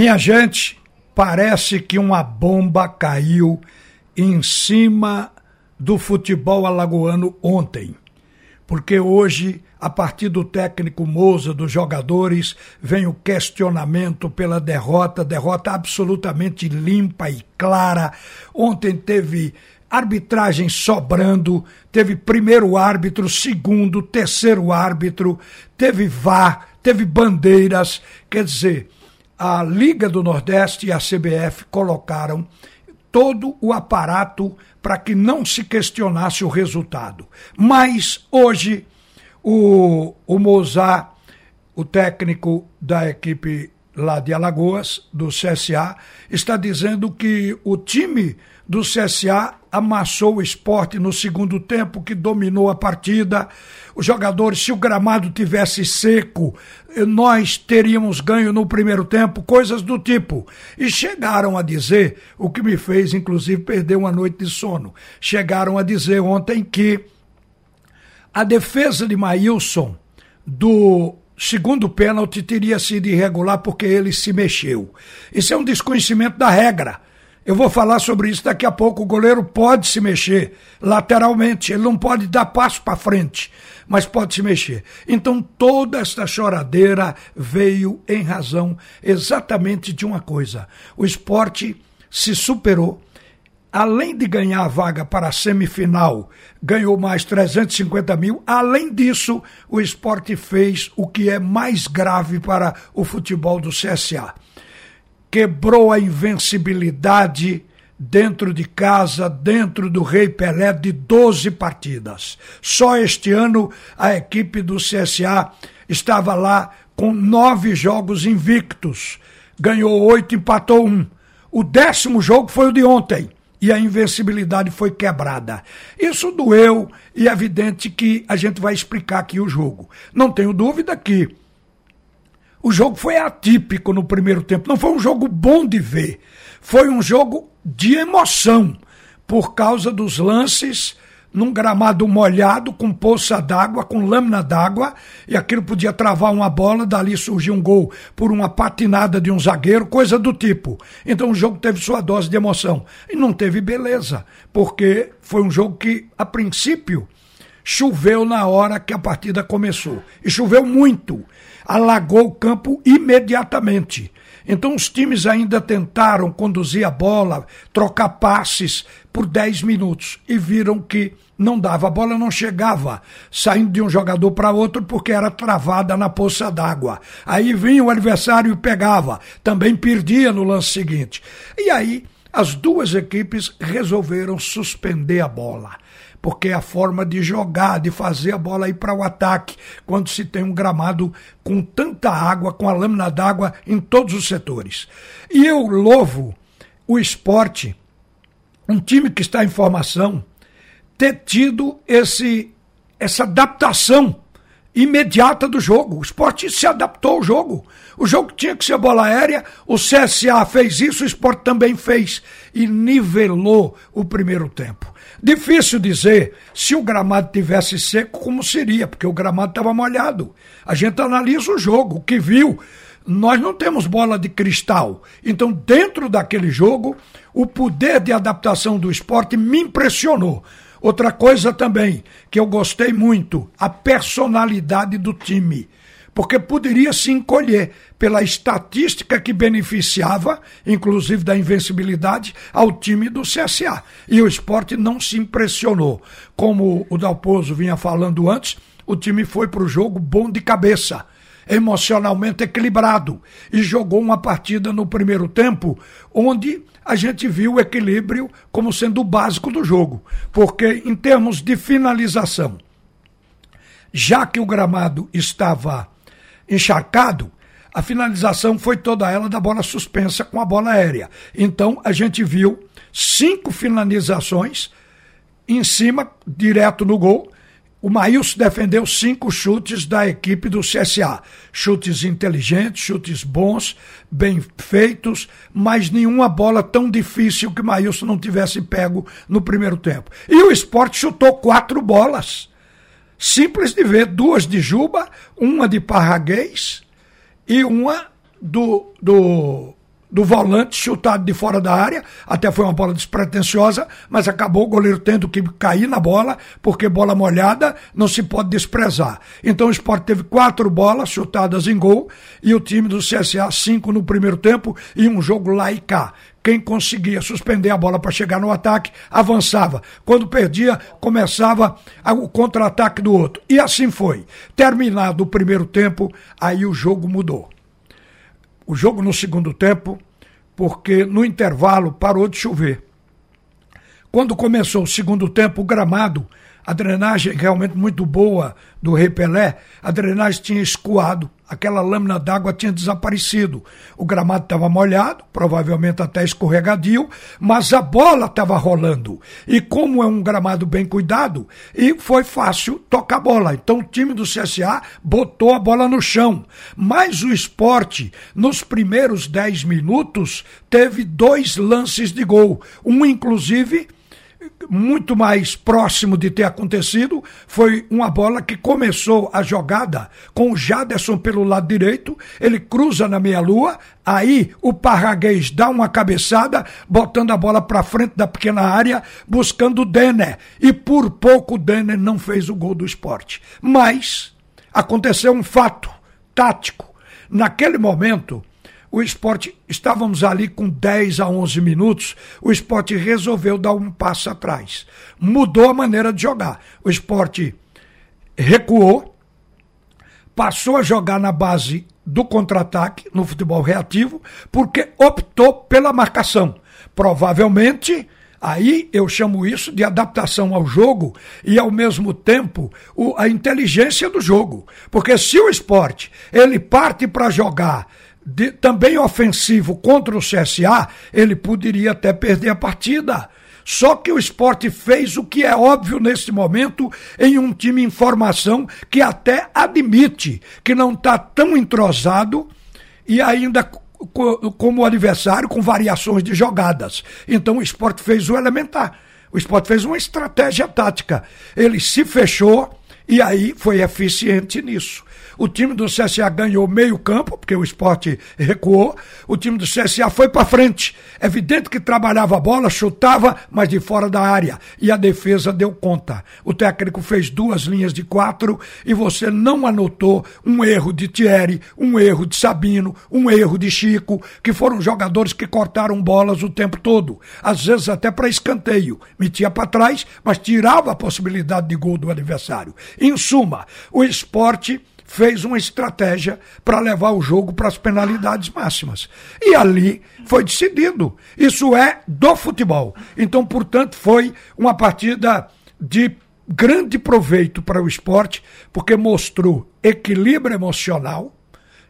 Minha gente, parece que uma bomba caiu em cima do futebol alagoano ontem. Porque hoje, a partir do técnico Moza, dos jogadores, vem o questionamento pela derrota, derrota absolutamente limpa e clara. Ontem teve arbitragem sobrando, teve primeiro árbitro, segundo, terceiro árbitro, teve VAR, teve bandeiras, quer dizer, a Liga do Nordeste e a CBF colocaram todo o aparato para que não se questionasse o resultado. Mas hoje o, o Mozart, o técnico da equipe lá de Alagoas, do CSA, está dizendo que o time do CSA amassou o esporte no segundo tempo, que dominou a partida. Os jogadores, se o gramado tivesse seco, nós teríamos ganho no primeiro tempo, coisas do tipo. E chegaram a dizer, o que me fez, inclusive, perder uma noite de sono. Chegaram a dizer ontem que a defesa de Maílson do segundo pênalti teria sido irregular porque ele se mexeu. Isso é um desconhecimento da regra. Eu vou falar sobre isso daqui a pouco. O goleiro pode se mexer lateralmente, ele não pode dar passo para frente, mas pode se mexer. Então toda esta choradeira veio em razão exatamente de uma coisa: o esporte se superou. Além de ganhar a vaga para a semifinal, ganhou mais 350 mil. Além disso, o esporte fez o que é mais grave para o futebol do CSA quebrou a invencibilidade dentro de casa, dentro do Rei Pelé, de 12 partidas. Só este ano a equipe do CSA estava lá com nove jogos invictos. Ganhou oito, empatou um. O décimo jogo foi o de ontem e a invencibilidade foi quebrada. Isso doeu e é evidente que a gente vai explicar aqui o jogo. Não tenho dúvida que o jogo foi atípico no primeiro tempo. Não foi um jogo bom de ver. Foi um jogo de emoção, por causa dos lances num gramado molhado, com poça d'água, com lâmina d'água, e aquilo podia travar uma bola, dali surgiu um gol por uma patinada de um zagueiro, coisa do tipo. Então o jogo teve sua dose de emoção. E não teve beleza, porque foi um jogo que, a princípio, choveu na hora que a partida começou. E choveu muito alagou o campo imediatamente. Então os times ainda tentaram conduzir a bola, trocar passes por 10 minutos e viram que não dava, a bola não chegava, saindo de um jogador para outro porque era travada na poça d'água. Aí vinha o adversário e pegava, também perdia no lance seguinte. E aí as duas equipes resolveram suspender a bola porque é a forma de jogar, de fazer a bola ir para o ataque, quando se tem um gramado com tanta água, com a lâmina d'água em todos os setores. E eu louvo o esporte, um time que está em formação, ter tido esse, essa adaptação imediata do jogo. O esporte se adaptou ao jogo. O jogo tinha que ser bola aérea, o CSA fez isso, o esporte também fez. E nivelou o primeiro tempo. Difícil dizer se o gramado tivesse seco, como seria, porque o gramado estava molhado. A gente analisa o jogo, o que viu. Nós não temos bola de cristal. Então, dentro daquele jogo, o poder de adaptação do esporte me impressionou. Outra coisa também que eu gostei muito, a personalidade do time. Porque poderia se encolher pela estatística que beneficiava, inclusive da invencibilidade, ao time do CSA. E o esporte não se impressionou. Como o Dalpozo vinha falando antes, o time foi para o jogo bom de cabeça emocionalmente equilibrado e jogou uma partida no primeiro tempo onde a gente viu o equilíbrio como sendo o básico do jogo, porque em termos de finalização, já que o gramado estava encharcado, a finalização foi toda ela da bola suspensa com a bola aérea. Então a gente viu cinco finalizações em cima, direto no gol, o Maílson defendeu cinco chutes da equipe do CSA. Chutes inteligentes, chutes bons, bem feitos, mas nenhuma bola tão difícil que o Maílson não tivesse pego no primeiro tempo. E o esporte chutou quatro bolas. Simples de ver, duas de Juba, uma de Parraguês e uma do, do do volante, chutado de fora da área, até foi uma bola despretensiosa, mas acabou o goleiro tendo que cair na bola, porque bola molhada não se pode desprezar. Então o esporte teve quatro bolas chutadas em gol e o time do CSA cinco no primeiro tempo e um jogo lá e cá. Quem conseguia suspender a bola para chegar no ataque, avançava. Quando perdia, começava o contra-ataque do outro. E assim foi. Terminado o primeiro tempo, aí o jogo mudou o jogo no segundo tempo, porque no intervalo parou de chover. Quando começou o segundo tempo, o gramado, a drenagem realmente muito boa do Rei Pelé, a drenagem tinha escoado aquela lâmina d'água tinha desaparecido. O gramado estava molhado, provavelmente até escorregadio, mas a bola estava rolando. E como é um gramado bem cuidado, e foi fácil tocar a bola. Então o time do CSA botou a bola no chão. Mas o esporte, nos primeiros 10 minutos, teve dois lances de gol. Um, inclusive muito mais próximo de ter acontecido foi uma bola que começou a jogada com o Jaderson pelo lado direito, ele cruza na meia-lua, aí o Parraguês dá uma cabeçada, botando a bola para frente da pequena área, buscando o Denner. E por pouco o Denner não fez o gol do esporte. Mas aconteceu um fato tático. Naquele momento, o esporte, estávamos ali com 10 a 11 minutos, o esporte resolveu dar um passo atrás. Mudou a maneira de jogar. O esporte recuou, passou a jogar na base do contra-ataque, no futebol reativo, porque optou pela marcação. Provavelmente. Aí eu chamo isso de adaptação ao jogo e, ao mesmo tempo, o, a inteligência do jogo. Porque se o esporte ele parte para jogar de, também ofensivo contra o CSA, ele poderia até perder a partida. Só que o esporte fez o que é óbvio nesse momento em um time em formação que até admite que não está tão entrosado e ainda como adversário com variações de jogadas. Então o esporte fez o elementar. O esporte fez uma estratégia tática. Ele se fechou e aí foi eficiente nisso. O time do CSA ganhou meio campo, porque o esporte recuou. O time do CSA foi para frente. Evidente que trabalhava a bola, chutava, mas de fora da área. E a defesa deu conta. O técnico fez duas linhas de quatro e você não anotou um erro de Thierry, um erro de Sabino, um erro de Chico, que foram jogadores que cortaram bolas o tempo todo. Às vezes até para escanteio. Metia para trás, mas tirava a possibilidade de gol do adversário. Em suma, o esporte fez uma estratégia para levar o jogo para as penalidades máximas. E ali foi decidido. Isso é do futebol. Então, portanto, foi uma partida de grande proveito para o esporte, porque mostrou equilíbrio emocional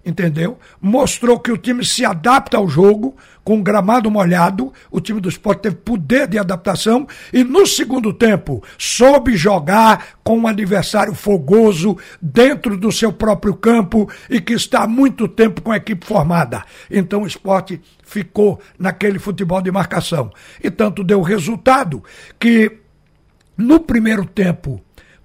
entendeu? Mostrou que o time se adapta ao jogo, com gramado molhado, o time do esporte teve poder de adaptação e no segundo tempo soube jogar com um adversário fogoso dentro do seu próprio campo e que está há muito tempo com a equipe formada. Então o esporte ficou naquele futebol de marcação. E tanto deu resultado que no primeiro tempo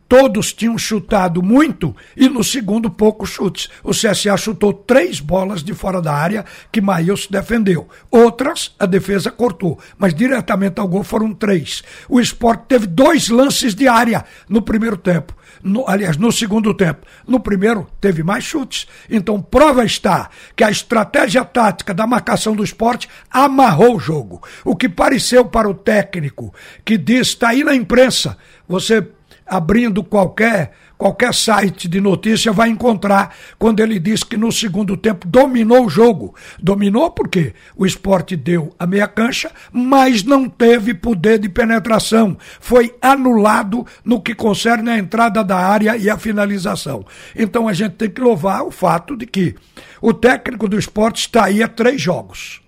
Todos tinham chutado muito e no segundo poucos chutes. O CSA chutou três bolas de fora da área que Maílson defendeu. Outras a defesa cortou, mas diretamente ao gol foram três. O esporte teve dois lances de área no primeiro tempo. No, aliás, no segundo tempo. No primeiro, teve mais chutes. Então, prova está que a estratégia tática da marcação do esporte amarrou o jogo. O que pareceu para o técnico, que diz, está aí na imprensa, você abrindo qualquer qualquer site de notícia vai encontrar quando ele diz que no segundo tempo dominou o jogo. Dominou porque o esporte deu a meia cancha, mas não teve poder de penetração. Foi anulado no que concerne a entrada da área e a finalização. Então a gente tem que louvar o fato de que o técnico do esporte está aí a três jogos.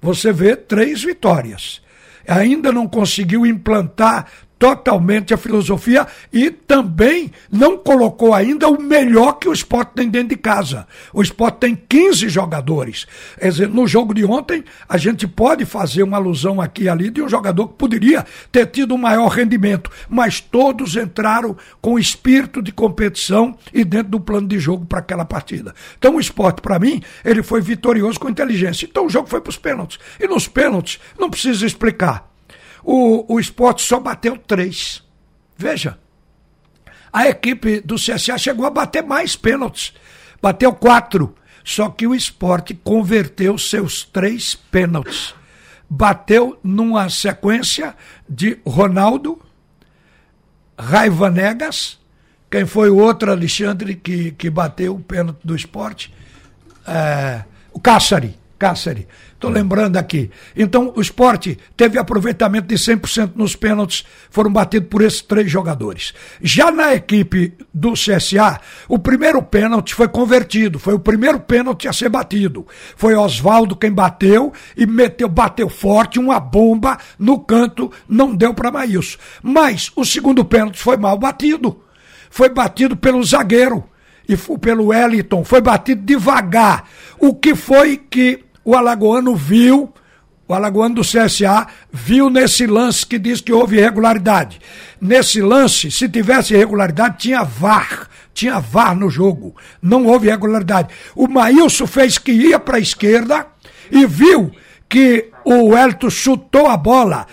Você vê três vitórias ainda não conseguiu implantar totalmente a filosofia e também não colocou ainda o melhor que o esporte tem dentro de casa. O esporte tem 15 jogadores. Quer dizer, no jogo de ontem, a gente pode fazer uma alusão aqui e ali de um jogador que poderia ter tido um maior rendimento, mas todos entraram com espírito de competição e dentro do plano de jogo para aquela partida. Então o esporte, para mim, ele foi vitorioso com inteligência. Então o jogo foi para os pênaltis. E nos pênaltis, não precisa explicar o, o esporte só bateu três. Veja, a equipe do CSA chegou a bater mais pênaltis. Bateu quatro. Só que o esporte converteu seus três pênaltis. Bateu numa sequência de Ronaldo, Raiva Negas, quem foi o outro Alexandre que, que bateu o pênalti do esporte? É, o Cássari. Cáceres. Estou lembrando aqui. Então, o esporte teve aproveitamento de 100% nos pênaltis, foram batidos por esses três jogadores. Já na equipe do CSA, o primeiro pênalti foi convertido, foi o primeiro pênalti a ser batido. Foi Oswaldo quem bateu e meteu, bateu forte, uma bomba no canto, não deu para Maílson. Mas o segundo pênalti foi mal batido. Foi batido pelo zagueiro e pelo Wellington, foi batido devagar. O que foi que o Alagoano viu, o Alagoano do CSA viu nesse lance que diz que houve irregularidade. Nesse lance, se tivesse irregularidade, tinha VAR. Tinha VAR no jogo. Não houve irregularidade. O Maílson fez que ia para a esquerda e viu que o Elton chutou a bola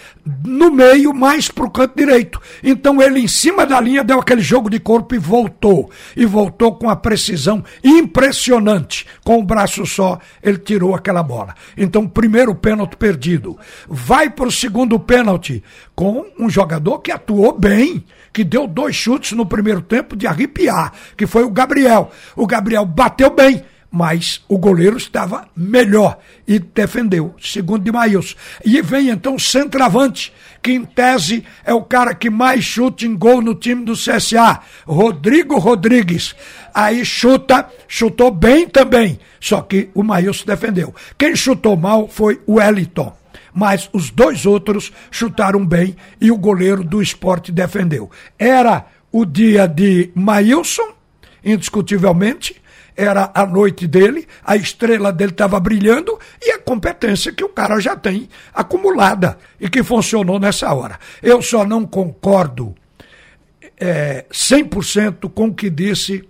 no meio, mais para o canto direito. Então ele, em cima da linha, deu aquele jogo de corpo e voltou. E voltou com a precisão impressionante. Com o braço só, ele tirou aquela bola. Então, primeiro pênalti perdido. Vai para o segundo pênalti com um jogador que atuou bem, que deu dois chutes no primeiro tempo de arrepiar, que foi o Gabriel. O Gabriel bateu bem mas o goleiro estava melhor e defendeu, segundo de Maílson. E vem então o centroavante, que em tese é o cara que mais chuta em gol no time do CSA, Rodrigo Rodrigues. Aí chuta, chutou bem também, só que o Maílson defendeu. Quem chutou mal foi o Wellington. Mas os dois outros chutaram bem e o goleiro do esporte defendeu. Era o dia de Maílson, indiscutivelmente, era a noite dele, a estrela dele estava brilhando e a competência que o cara já tem acumulada e que funcionou nessa hora. Eu só não concordo é, 100% com o que disse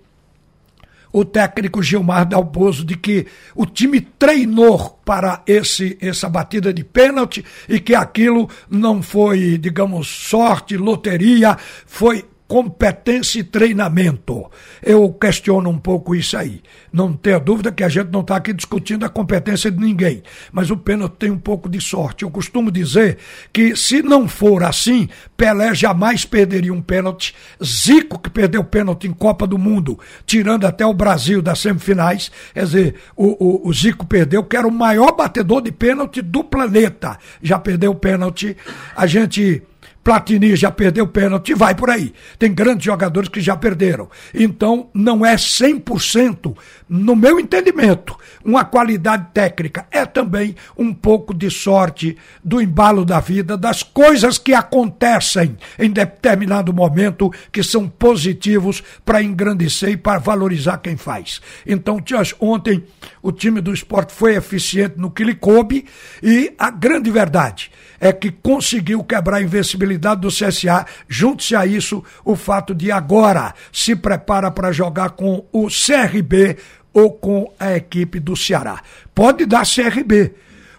o técnico Gilmar Dalpozo de que o time treinou para esse essa batida de pênalti e que aquilo não foi, digamos, sorte, loteria, foi competência e treinamento. Eu questiono um pouco isso aí. Não tenha dúvida que a gente não está aqui discutindo a competência de ninguém, mas o pênalti tem um pouco de sorte. Eu costumo dizer que se não for assim, Pelé jamais perderia um pênalti. Zico, que perdeu pênalti em Copa do Mundo, tirando até o Brasil das semifinais, quer dizer, o, o, o Zico perdeu, que era o maior batedor de pênalti do planeta. Já perdeu o pênalti. A gente Platini já perdeu pênalti, vai por aí. Tem grandes jogadores que já perderam. Então, não é 100%, no meu entendimento, uma qualidade técnica. É também um pouco de sorte do embalo da vida, das coisas que acontecem em determinado momento que são positivos para engrandecer e para valorizar quem faz. Então, ontem o time do esporte foi eficiente no que lhe coube e a grande verdade é que conseguiu quebrar a invencibilidade do CSA. Junte-se a isso o fato de agora se prepara para jogar com o CRB ou com a equipe do Ceará. Pode dar CRB.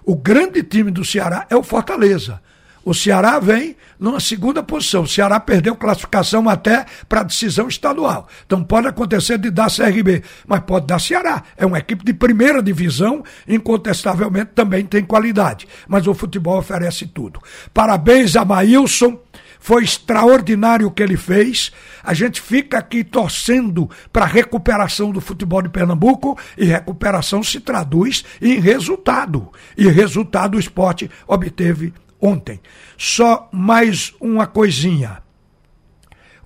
O grande time do Ceará é o Fortaleza. O Ceará vem numa segunda posição. O Ceará perdeu classificação até para decisão estadual. Então pode acontecer de dar CRB, mas pode dar Ceará. É uma equipe de primeira divisão, incontestavelmente também tem qualidade. Mas o futebol oferece tudo. Parabéns a Maílson. Foi extraordinário o que ele fez. A gente fica aqui torcendo para a recuperação do futebol de Pernambuco e recuperação se traduz em resultado. E resultado o esporte obteve ontem. Só mais uma coisinha.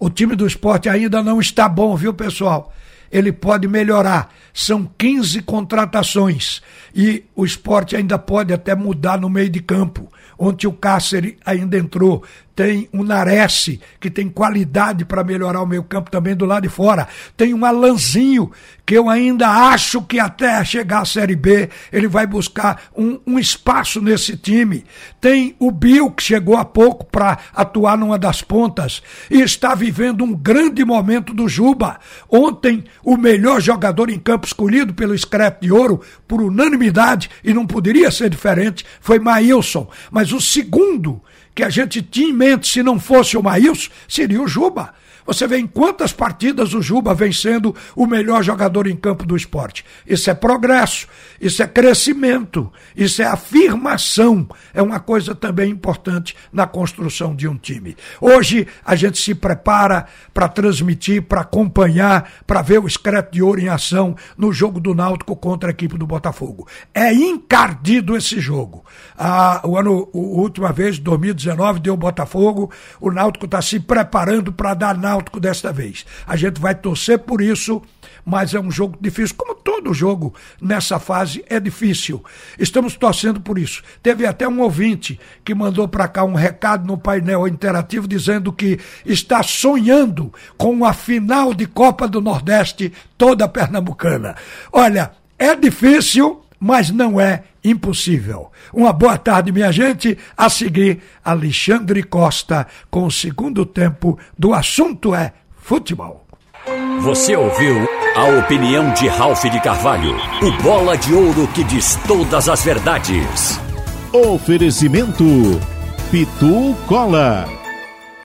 O time do esporte ainda não está bom, viu, pessoal? Ele pode melhorar. São 15 contratações e o esporte ainda pode até mudar no meio de campo. Ontem o Cáceres ainda entrou. Tem um Nares, que tem qualidade para melhorar o meio campo também do lado de fora. Tem um Alanzinho, que eu ainda acho que até chegar à Série B ele vai buscar um, um espaço nesse time. Tem o Bill, que chegou há pouco para atuar numa das pontas e está vivendo um grande momento do Juba. Ontem, o melhor jogador em campo escolhido pelo Scrap de Ouro, por unanimidade, e não poderia ser diferente, foi Maílson. Mas o segundo que a gente tinha em mente, se não fosse o Maílson, seria o Juba. Você vê em quantas partidas o Juba vem sendo o melhor jogador em campo do esporte. Isso é progresso, isso é crescimento, isso é afirmação. É uma coisa também importante na construção de um time. Hoje a gente se prepara para transmitir, para acompanhar, para ver o Scrap de Ouro em ação no jogo do Náutico contra a equipe do Botafogo. É encardido esse jogo. Ah, o ano, a última vez, 2019, deu Botafogo. O Náutico está se preparando para dar Náutico Náutico desta vez. A gente vai torcer por isso, mas é um jogo difícil, como todo jogo nessa fase é difícil. Estamos torcendo por isso. Teve até um ouvinte que mandou para cá um recado no painel interativo dizendo que está sonhando com a final de Copa do Nordeste toda pernambucana. Olha, é difícil, mas não é impossível. Uma boa tarde, minha gente. A seguir, Alexandre Costa com o segundo tempo do assunto é futebol. Você ouviu a opinião de Ralph de Carvalho, o bola de ouro que diz todas as verdades. Oferecimento Pitu Cola